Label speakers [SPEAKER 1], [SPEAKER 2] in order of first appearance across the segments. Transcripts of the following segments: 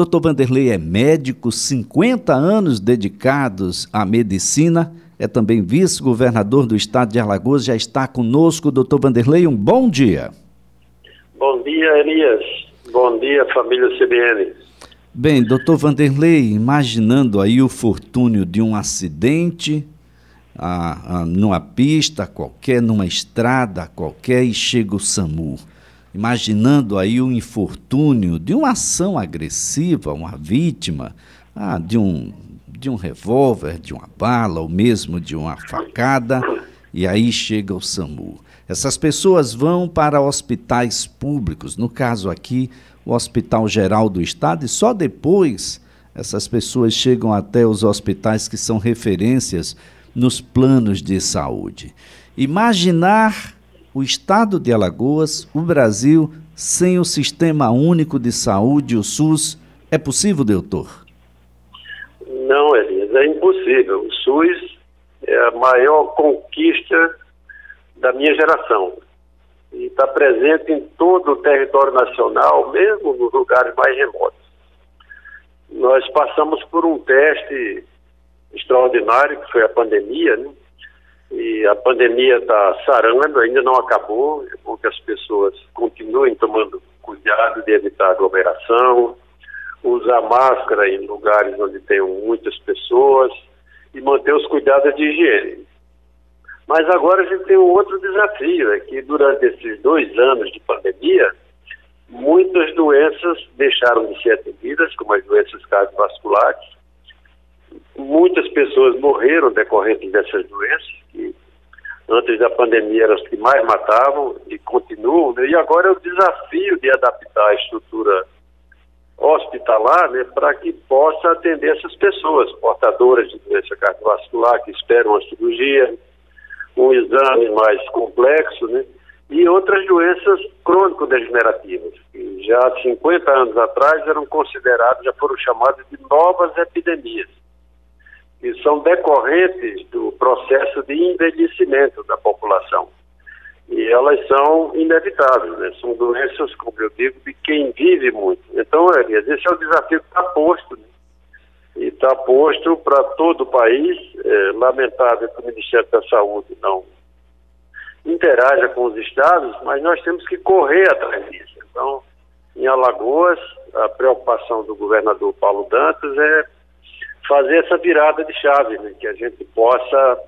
[SPEAKER 1] doutor Vanderlei é médico, 50 anos dedicados à medicina, é também vice-governador do estado de Alagoas, já está conosco. Doutor Vanderlei, um bom dia.
[SPEAKER 2] Bom dia, Elias. Bom dia, família CBN.
[SPEAKER 1] Bem, doutor Vanderlei, imaginando aí o fortúnio de um acidente a, a, numa pista qualquer, numa estrada qualquer, e chega o SAMU imaginando aí o infortúnio de uma ação agressiva, uma vítima, ah, de um de um revólver, de uma bala, ou mesmo de uma facada, e aí chega o SAMU. Essas pessoas vão para hospitais públicos, no caso aqui, o Hospital Geral do Estado, e só depois essas pessoas chegam até os hospitais que são referências nos planos de saúde. Imaginar o estado de Alagoas, o Brasil, sem o Sistema Único de Saúde, o SUS, é possível, doutor?
[SPEAKER 2] Não, Elias, é impossível. O SUS é a maior conquista da minha geração. E está presente em todo o território nacional, mesmo nos lugares mais remotos. Nós passamos por um teste extraordinário, que foi a pandemia, né? E a pandemia está sarando, ainda não acabou. É bom que as pessoas continuem tomando cuidado de evitar aglomeração, usar máscara em lugares onde tenham muitas pessoas e manter os cuidados de higiene. Mas agora a gente tem um outro desafio, é que durante esses dois anos de pandemia, muitas doenças deixaram de ser atendidas, como as doenças cardiovasculares, muitas pessoas morreram decorrentes dessas doenças, que antes da pandemia eram as que mais matavam e continuam, né? e agora é o desafio de adaptar a estrutura hospitalar né, para que possa atender essas pessoas portadoras de doença cardiovascular que esperam a cirurgia, um exame mais complexo, né, e outras doenças crônico-degenerativas, que já há 50 anos atrás eram consideradas, já foram chamadas de novas epidemias que são decorrentes do processo de envelhecimento da população. E elas são inevitáveis, né? são doenças, como eu digo, de quem vive muito. Então, Elias, esse é o desafio que está posto, né? e está posto para todo o país. É lamentável que o Ministério da Saúde não interaja com os estados, mas nós temos que correr atrás disso. Então, em Alagoas, a preocupação do governador Paulo Dantas é fazer essa virada de chave, né? que a gente possa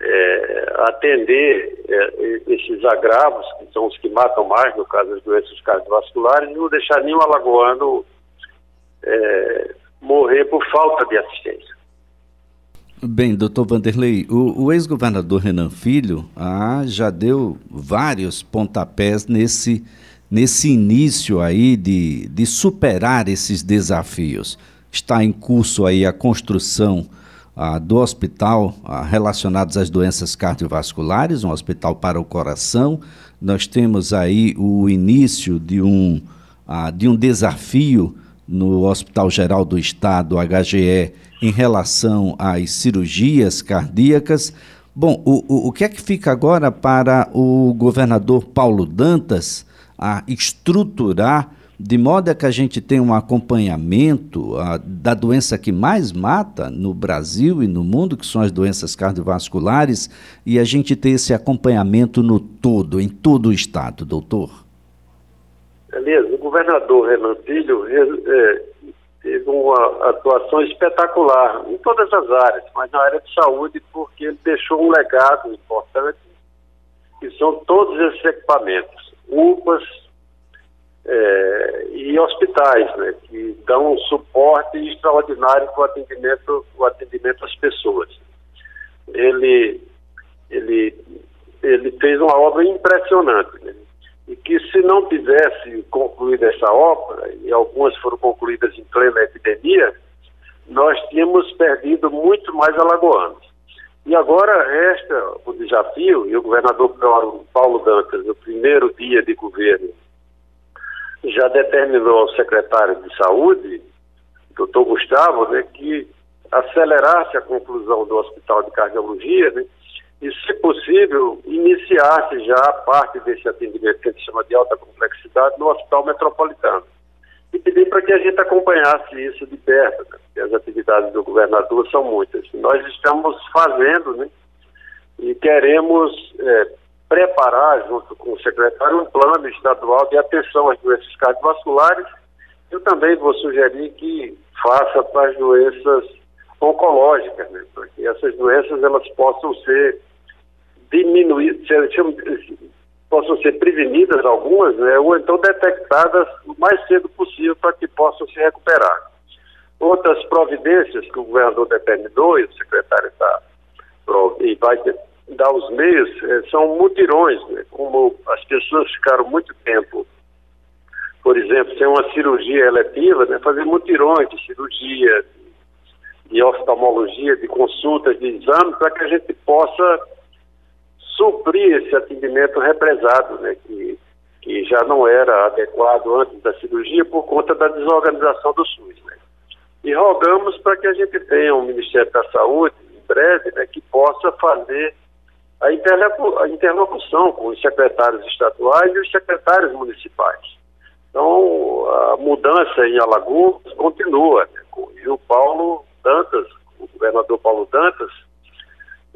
[SPEAKER 2] é, atender é, esses agravos, que são os que matam mais, no caso das doenças cardiovasculares, e não deixar nenhum alagoano é, morrer por falta de assistência.
[SPEAKER 1] Bem, doutor Vanderlei, o, o ex-governador Renan Filho ah, já deu vários pontapés nesse, nesse início aí de, de superar esses desafios está em curso aí a construção ah, do hospital ah, relacionados às doenças cardiovasculares, um hospital para o coração. Nós temos aí o início de um, ah, de um desafio no Hospital Geral do Estado, HGE, em relação às cirurgias cardíacas. Bom, o, o, o que é que fica agora para o governador Paulo Dantas a estruturar de modo a que a gente tenha um acompanhamento a, da doença que mais mata no Brasil e no mundo, que são as doenças cardiovasculares, e a gente ter esse acompanhamento no todo, em todo o estado, doutor?
[SPEAKER 2] Elias, o governador Renan Filho é, teve uma atuação espetacular em todas as áreas, mas na área de saúde, porque ele deixou um legado importante, que são todos esses equipamentos, UPAs, é, e hospitais, né, que dão um suporte extraordinário para o atendimento, o atendimento às pessoas. Ele, ele, ele fez uma obra impressionante, né, e que se não tivesse concluído essa obra, e algumas foram concluídas em plena epidemia, nós tínhamos perdido muito mais alagoanos. E agora resta o desafio, e o governador Paulo Dantas, no primeiro dia de governo já determinou ao secretário de Saúde, doutor Gustavo, né, que acelerasse a conclusão do Hospital de Cardiologia né, e, se possível, iniciasse já parte desse atendimento que a gente chama de alta complexidade no Hospital Metropolitano. e pedir para que a gente acompanhasse isso de perto, né? porque as atividades do governador são muitas. Nós estamos fazendo, né? E queremos é, preparar, junto com o secretário, um plano estadual de atenção às doenças cardiovasculares. Eu também vou sugerir que faça para as doenças oncológicas, né? para que essas doenças elas possam ser diminuídas, possam ser prevenidas algumas, né? ou então detectadas o mais cedo possível para que possam se recuperar. Outras providências que o governador determinou e o secretário está e vai dar os meios eh, são mutirões, né? como as pessoas ficaram muito tempo, por exemplo, sem uma cirurgia eletiva, né? fazer mutirões de cirurgia, de oftalmologia, de consultas, de exame, para que a gente possa suprir esse atendimento represado, né? que, que já não era adequado antes da cirurgia por conta da desorganização do SUS. Né? E rogamos para que a gente tenha um Ministério da Saúde, em breve, né, que possa fazer a, interlocução com os secretários estaduais e os secretários municipais. Então, a mudança em Alagoas continua. Né? E o Paulo Dantas, o governador Paulo Dantas,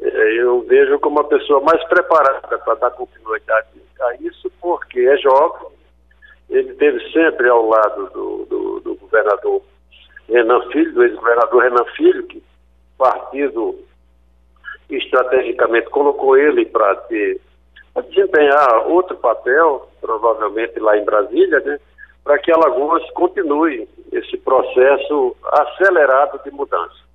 [SPEAKER 2] eh, eu vejo como a pessoa mais preparada para dar continuidade a isso, porque é jovem, ele esteve sempre ao lado do, do, do governador Renan Filho, do ex-governador Renan Filho, que partido estrategicamente colocou ele para desempenhar outro papel, provavelmente lá em Brasília, né, para que Alagoas continue esse processo acelerado de mudança.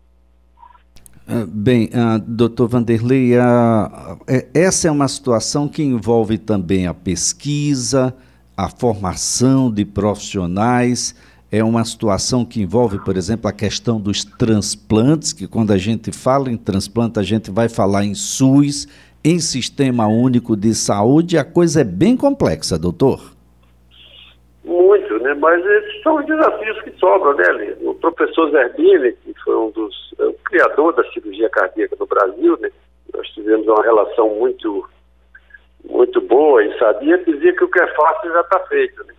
[SPEAKER 1] Ah, bem, uh, doutor Vanderlei, uh, essa é uma situação que envolve também a pesquisa, a formação de profissionais, é uma situação que envolve, por exemplo, a questão dos transplantes, que quando a gente fala em transplante, a gente vai falar em SUS, em Sistema Único de Saúde, a coisa é bem complexa, doutor.
[SPEAKER 2] Muito, né? Mas esses são os desafios que sobram, né, O professor Zerbini, que foi um dos é o criador da cirurgia cardíaca no Brasil, né? Nós tivemos uma relação muito muito boa e sabia, dizia que o que é fácil já está feito, né?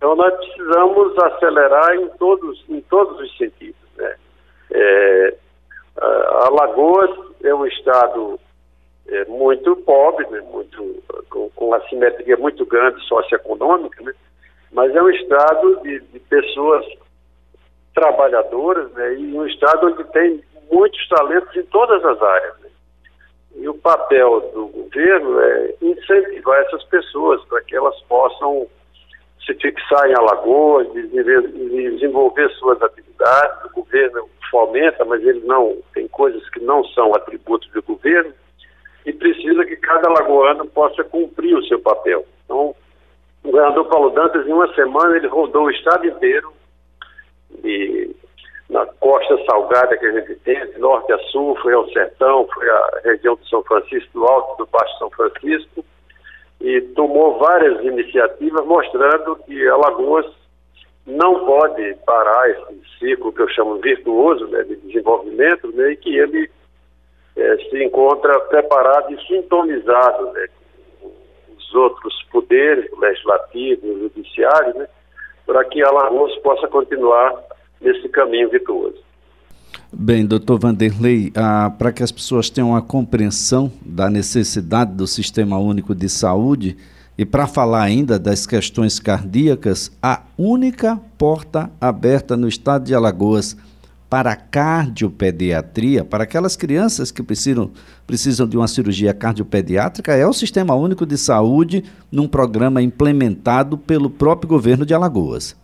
[SPEAKER 2] Então nós precisamos acelerar em todos, em todos os sentidos. Né? É, Alagoas é um estado é, muito pobre, né? muito, com, com uma simetria muito grande socioeconômica, né? mas é um estado de, de pessoas trabalhadoras né? e um estado onde tem muitos talentos em todas as áreas. Né? E o papel do governo é incentivar essas pessoas para que elas possam se fixar em Alagoas, desenvolver suas atividades. O governo fomenta, mas ele não tem coisas que não são atributos do governo e precisa que cada alagoano possa cumprir o seu papel. Então, o governador Paulo Dantas, em uma semana, ele rodou o estado inteiro, de, na costa salgada que a gente tem, de norte a sul, foi ao sertão, foi à região de São Francisco, do Alto do Baixo São Francisco, e tomou várias iniciativas mostrando que Alagoas não pode parar esse ciclo que eu chamo virtuoso né, de desenvolvimento né, e que ele é, se encontra preparado e sintonizado né, com os outros poderes, legislativo, judiciário, né, para que Alagoas possa continuar nesse caminho virtuoso.
[SPEAKER 1] Bem, doutor Vanderlei, ah, para que as pessoas tenham uma compreensão da necessidade do Sistema Único de Saúde e para falar ainda das questões cardíacas, a única porta aberta no estado de Alagoas para a cardiopediatria, para aquelas crianças que precisam, precisam de uma cirurgia cardiopediátrica, é o Sistema Único de Saúde, num programa implementado pelo próprio governo de Alagoas.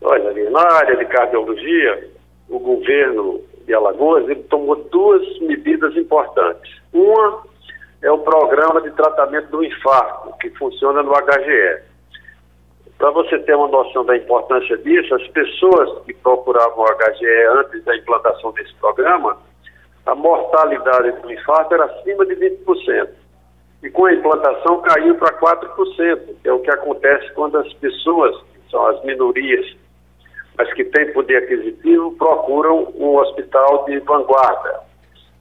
[SPEAKER 2] Olha, na área de cardiologia, o governo de Alagoas tomou duas medidas importantes. Uma é o programa de tratamento do infarto, que funciona no HGE. Para você ter uma noção da importância disso, as pessoas que procuravam o HGE antes da implantação desse programa, a mortalidade do infarto era acima de 20%. E com a implantação caiu para 4%, que é o que acontece quando as pessoas, que são as minorias mas que têm poder aquisitivo, procuram um hospital de vanguarda,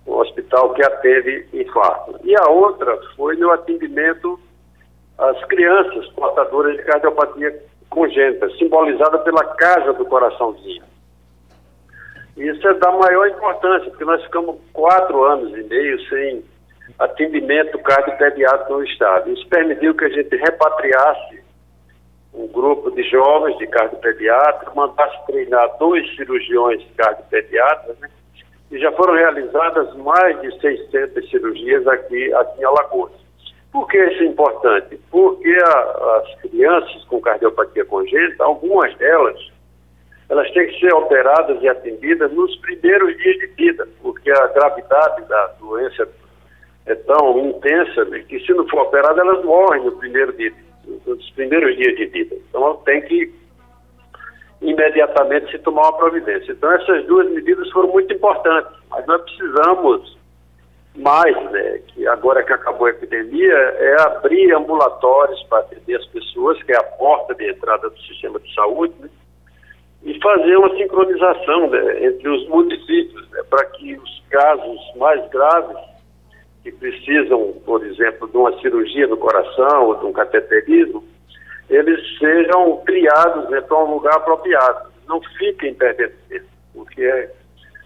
[SPEAKER 2] um hospital que atende infarto. E a outra foi no atendimento às crianças portadoras de cardiopatia congênita, simbolizada pela casa do coraçãozinho. Isso é da maior importância, porque nós ficamos quatro anos e meio sem atendimento cardiopediátrico no Estado. Isso permitiu que a gente repatriasse um grupo de jovens de cardiopediatra, mandasse treinar dois cirurgiões cardiopediatras, né? e já foram realizadas mais de 600 cirurgias aqui, aqui em Alagoas. Por que isso é importante? Porque a, as crianças com cardiopatia congênita, algumas delas, elas têm que ser operadas e atendidas nos primeiros dias de vida, porque a gravidade da doença é tão intensa né, que se não for operada, elas morrem no primeiro dia, nos primeiros dias de vida. Então tem que imediatamente se tomar uma providência. Então essas duas medidas foram muito importantes, mas nós precisamos mais, né, que agora que acabou a epidemia, é abrir ambulatórios para atender as pessoas, que é a porta de entrada do sistema de saúde, né, e fazer uma sincronização né, entre os municípios, né, para que os casos mais graves, que precisam, por exemplo, de uma cirurgia no coração ou de um cateterismo, eles sejam criados né, para um lugar apropriado. Não fiquem perdendo tempo, porque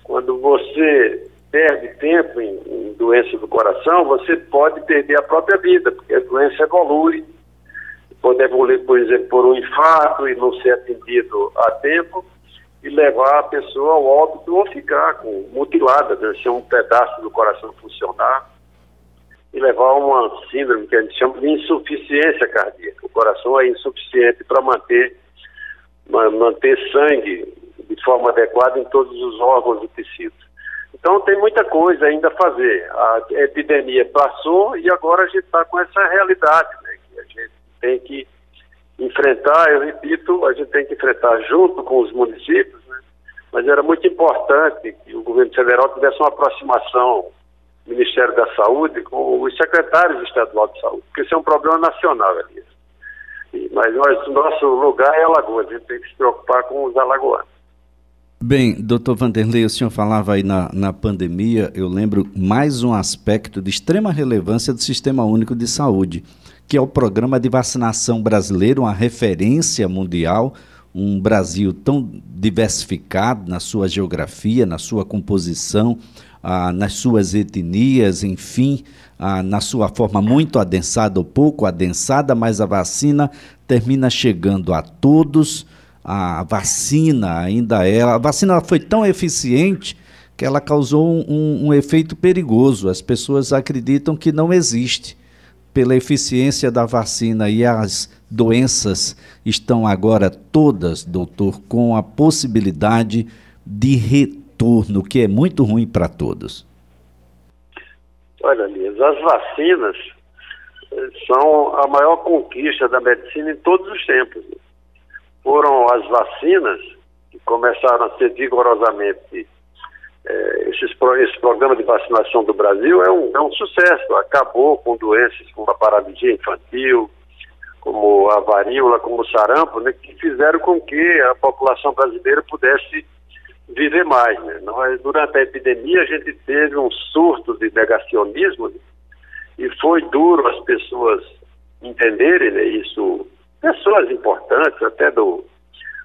[SPEAKER 2] quando você perde tempo em, em doença do coração, você pode perder a própria vida, porque a doença evolui, pode evoluir, por exemplo, por um infarto e não ser atendido a tempo e levar a pessoa ao óbito ou ficar com, mutilada, né, ser um pedaço do coração funcionar e levar a uma síndrome que a gente chama de insuficiência cardíaca. O coração é insuficiente para manter, manter sangue de forma adequada em todos os órgãos e tecidos. Então tem muita coisa ainda a fazer. A epidemia passou e agora a gente está com essa realidade, né, que a gente tem que enfrentar, eu repito, a gente tem que enfrentar junto com os municípios, né, mas era muito importante que o governo federal tivesse uma aproximação Ministério da Saúde com os secretários estaduais de saúde, porque isso é um problema nacional, Elias. Mas nós, nosso lugar é Alagoas, a gente tem que se preocupar com os alagoanos.
[SPEAKER 1] Bem, doutor Vanderlei, o senhor falava aí na, na pandemia, eu lembro mais um aspecto de extrema relevância do Sistema Único de Saúde, que é o programa de vacinação brasileiro, uma referência mundial, um Brasil tão diversificado na sua geografia, na sua composição, ah, nas suas etnias, enfim, ah, na sua forma muito adensada ou pouco adensada, mas a vacina termina chegando a todos. A vacina ainda é. A vacina foi tão eficiente que ela causou um, um efeito perigoso. As pessoas acreditam que não existe pela eficiência da vacina e as doenças estão agora todas, doutor, com a possibilidade de retorno, que é muito ruim para todos.
[SPEAKER 2] Olha, Lias, as vacinas eh, são a maior conquista da medicina em todos os tempos. Foram as vacinas que começaram a ser vigorosamente é, esses, esse programa de vacinação do Brasil é um, é um sucesso. Acabou com doenças como a paralisia infantil, como a varíola, como o sarampo, né, que fizeram com que a população brasileira pudesse viver mais. Né? Nós, durante a epidemia, a gente teve um surto de negacionismo né? e foi duro as pessoas entenderem né, isso. Pessoas importantes, até do,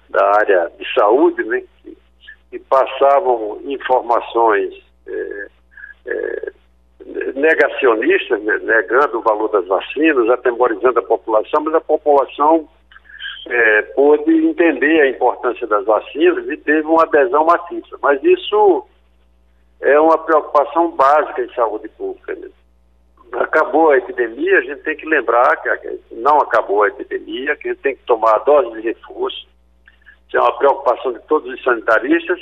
[SPEAKER 2] da área de saúde, né, que, que passavam informações é, é, negacionistas, né, negando o valor das vacinas, atemorizando a população, mas a população é, pôde entender a importância das vacinas e teve uma adesão maciça. Mas isso é uma preocupação básica em saúde pública. Né? Acabou a epidemia, a gente tem que lembrar que não acabou a epidemia, que a gente tem que tomar a dose de reforço. Isso é uma preocupação de todos os sanitaristas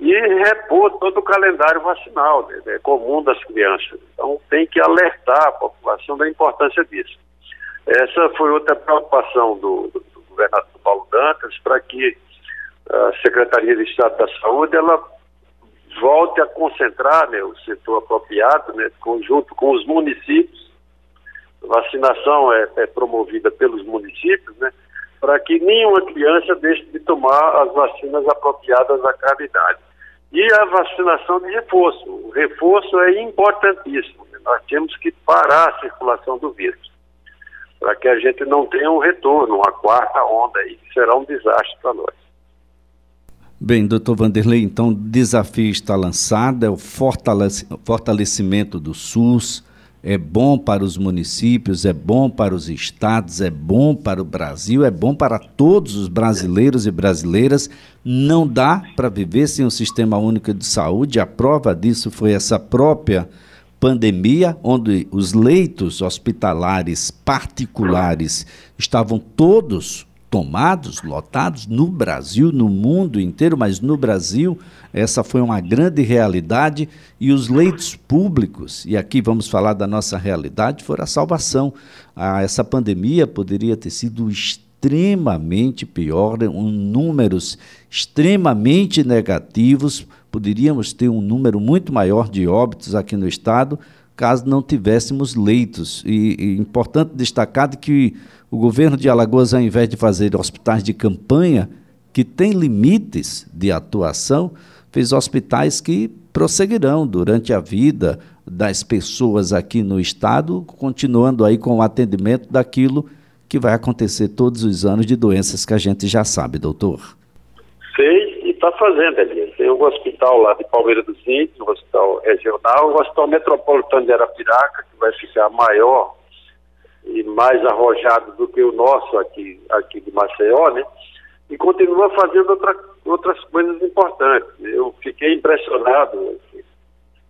[SPEAKER 2] e repor todo o calendário vacinal né, né, comum das crianças. Então tem que alertar a população da importância disso. Essa foi outra preocupação do, do governador Paulo Dantas para que a Secretaria de Estado da Saúde ela volte a concentrar né, o setor apropriado, né, conjunto com os municípios. A vacinação é, é promovida pelos municípios, né, para que nenhuma criança deixe de tomar as vacinas apropriadas à gravidade. E a vacinação de reforço. O reforço é importantíssimo. Né? Nós temos que parar a circulação do vírus. Para que a gente não tenha um retorno, uma quarta onda aí, que será um desastre para nós.
[SPEAKER 1] Bem, doutor Vanderlei, então o desafio está lançado, é o fortalecimento do SUS, é bom para os municípios, é bom para os estados, é bom para o Brasil, é bom para todos os brasileiros e brasileiras. Não dá para viver sem o Sistema Único de Saúde. A prova disso foi essa própria pandemia, onde os leitos hospitalares particulares estavam todos tomados, lotados no Brasil, no mundo inteiro, mas no Brasil essa foi uma grande realidade e os leitos públicos, e aqui vamos falar da nossa realidade, foram a salvação. Ah, essa pandemia poderia ter sido extremamente pior, um, números extremamente negativos, poderíamos ter um número muito maior de óbitos aqui no estado, caso não tivéssemos leitos. E, e importante destacar que o governo de Alagoas, ao invés de fazer hospitais de campanha, que tem limites de atuação, fez hospitais que prosseguirão durante a vida das pessoas aqui no estado, continuando aí com o atendimento daquilo que vai acontecer todos os anos de doenças que a gente já sabe, doutor.
[SPEAKER 2] Fez e está fazendo, Elias. Tem um hospital lá de Palmeira dos Índios, um hospital regional, um hospital metropolitano de Arapiraca, que vai ficar maior e mais arrojado do que o nosso aqui, aqui de Maceió, né? E continua fazendo outra, outras coisas importantes. Eu fiquei impressionado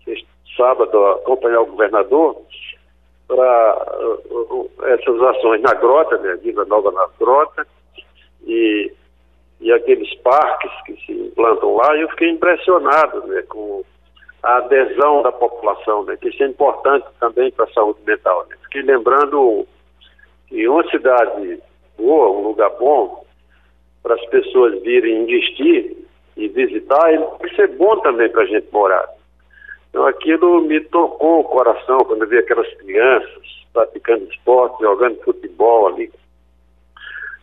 [SPEAKER 2] este sábado acompanhar o governador para uh, uh, essas ações na grota, né? Vida Nova na grota e, e aqueles parques que se implantam lá. Eu fiquei impressionado, né? Com a adesão da população, né? Que isso é importante também para a saúde mental, né? Fiquei lembrando que uma cidade boa, um lugar bom, para as pessoas virem investir e visitar, ele tem que ser bom também para a gente morar. Então aquilo me tocou o coração quando eu vi aquelas crianças praticando esporte, jogando futebol ali.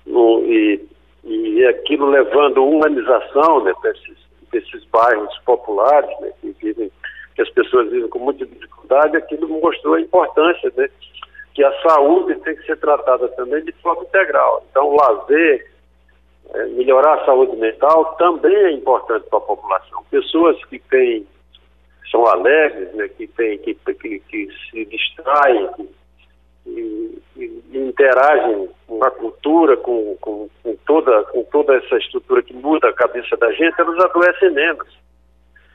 [SPEAKER 2] No, e, e aquilo levando humanização né, bairros populares, né, que, vivem, que as pessoas vivem com muita dificuldade, aquilo mostrou a importância né, que a saúde tem que ser tratada também de forma integral. Então, o lazer, é, melhorar a saúde mental também é importante para a população. Pessoas que têm, são alegres, né, que, tem, que, que, que se distraem, que, interagem com a cultura, com, com, com, toda, com toda essa estrutura que muda a cabeça da gente, elas adoecem menos.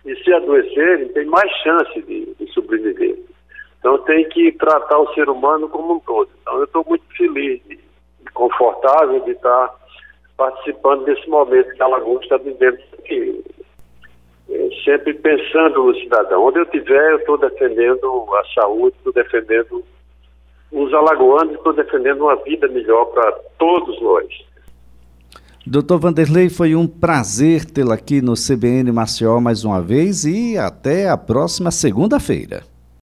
[SPEAKER 2] E se adoecerem, tem mais chance de, de sobreviver. Então tem que tratar o ser humano como um todo. Então eu estou muito feliz e confortável de estar participando desse momento que a Alagoas está vivendo aqui. Sempre pensando no cidadão. Onde eu estiver, eu estou defendendo a saúde, estou defendendo os alagoanos, estou defendendo uma vida melhor para todos nós.
[SPEAKER 1] Doutor Vanderlei, foi um prazer tê-lo aqui no CBN Maceió mais uma vez e até a próxima segunda-feira.